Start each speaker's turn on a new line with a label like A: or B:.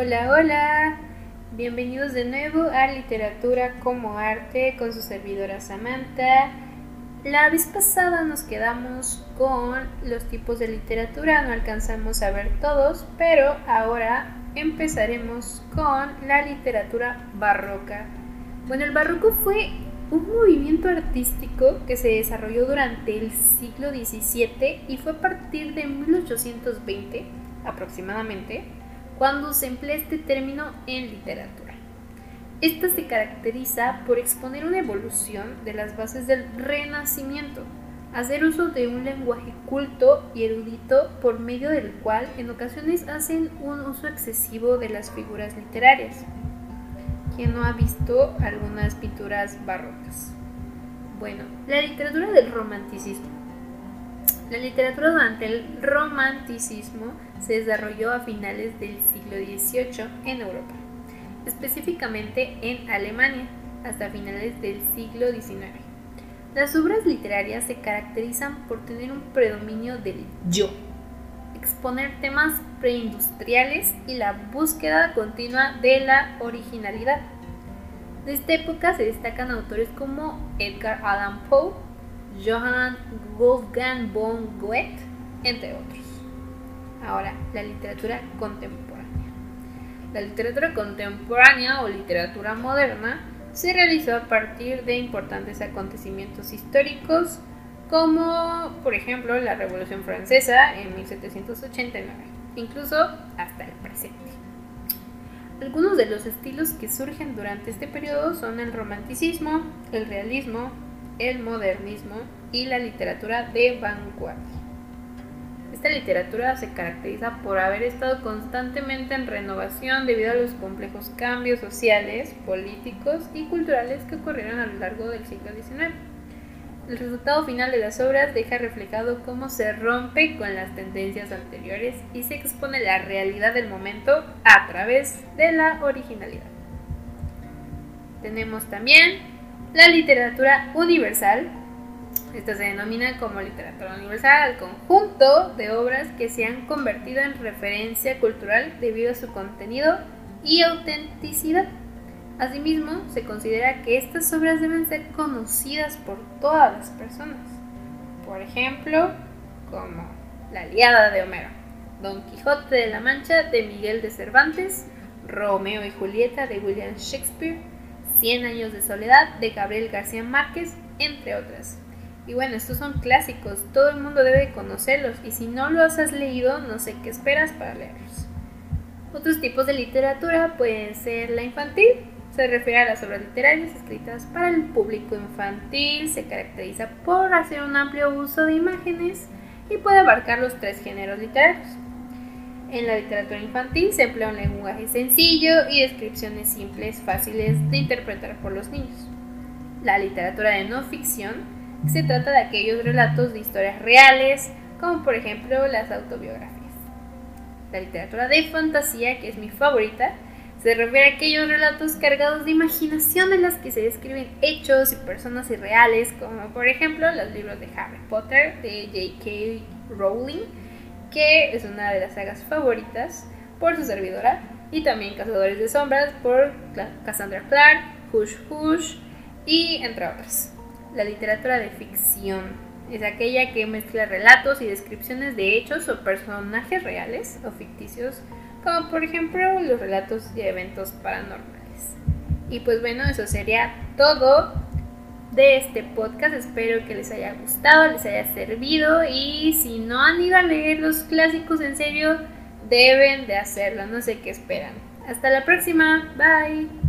A: Hola, hola. Bienvenidos de nuevo a Literatura como Arte con su servidora Samantha. La vez pasada nos quedamos con los tipos de literatura, no alcanzamos a ver todos, pero ahora empezaremos con la literatura barroca. Bueno, el barroco fue un movimiento artístico que se desarrolló durante el siglo XVII y fue a partir de 1820 aproximadamente cuando se emplea este término en literatura. Esta se caracteriza por exponer una evolución de las bases del renacimiento, hacer uso de un lenguaje culto y erudito por medio del cual en ocasiones hacen un uso excesivo de las figuras literarias. ¿Quién no ha visto algunas pinturas barrocas? Bueno, la literatura del romanticismo la literatura durante el romanticismo se desarrolló a finales del siglo XVIII en Europa, específicamente en Alemania, hasta finales del siglo XIX. Las obras literarias se caracterizan por tener un predominio del yo, exponer temas preindustriales y la búsqueda continua de la originalidad. De esta época se destacan autores como Edgar Allan Poe, Johann Wolfgang von Goethe, entre otros. Ahora, la literatura contemporánea. La literatura contemporánea o literatura moderna se realizó a partir de importantes acontecimientos históricos como por ejemplo la Revolución Francesa en 1789, incluso hasta el presente. Algunos de los estilos que surgen durante este periodo son el romanticismo, el realismo, el modernismo y la literatura de vanguardia. Esta literatura se caracteriza por haber estado constantemente en renovación debido a los complejos cambios sociales, políticos y culturales que ocurrieron a lo largo del siglo XIX. El resultado final de las obras deja reflejado cómo se rompe con las tendencias anteriores y se expone la realidad del momento a través de la originalidad. Tenemos también la literatura universal. Esta se denomina como literatura universal al conjunto de obras que se han convertido en referencia cultural debido a su contenido y autenticidad. Asimismo, se considera que estas obras deben ser conocidas por todas las personas. Por ejemplo, como La Liada de Homero, Don Quijote de la Mancha de Miguel de Cervantes, Romeo y Julieta de William Shakespeare, Cien años de soledad de Gabriel García Márquez, entre otras. Y bueno, estos son clásicos, todo el mundo debe conocerlos y si no los has leído, no sé qué esperas para leerlos. Otros tipos de literatura pueden ser la infantil, se refiere a las obras literarias escritas para el público infantil, se caracteriza por hacer un amplio uso de imágenes y puede abarcar los tres géneros literarios. En la literatura infantil se emplea un lenguaje sencillo y descripciones simples, fáciles de interpretar por los niños. La literatura de no ficción se trata de aquellos relatos de historias reales, como por ejemplo las autobiografías. La literatura de fantasía, que es mi favorita, se refiere a aquellos relatos cargados de imaginación en las que se describen hechos y personas irreales, como por ejemplo los libros de Harry Potter de J.K. Rowling que es una de las sagas favoritas por su servidora, y también Cazadores de Sombras por Cassandra Clark, Hush Hush y entre otras. La literatura de ficción es aquella que mezcla relatos y descripciones de hechos o personajes reales o ficticios, como por ejemplo los relatos de eventos paranormales. Y pues bueno, eso sería todo de este podcast. Espero que les haya gustado, les haya servido y si no han ido a leer los clásicos en serio, deben de hacerlo. No sé qué esperan. Hasta la próxima. Bye.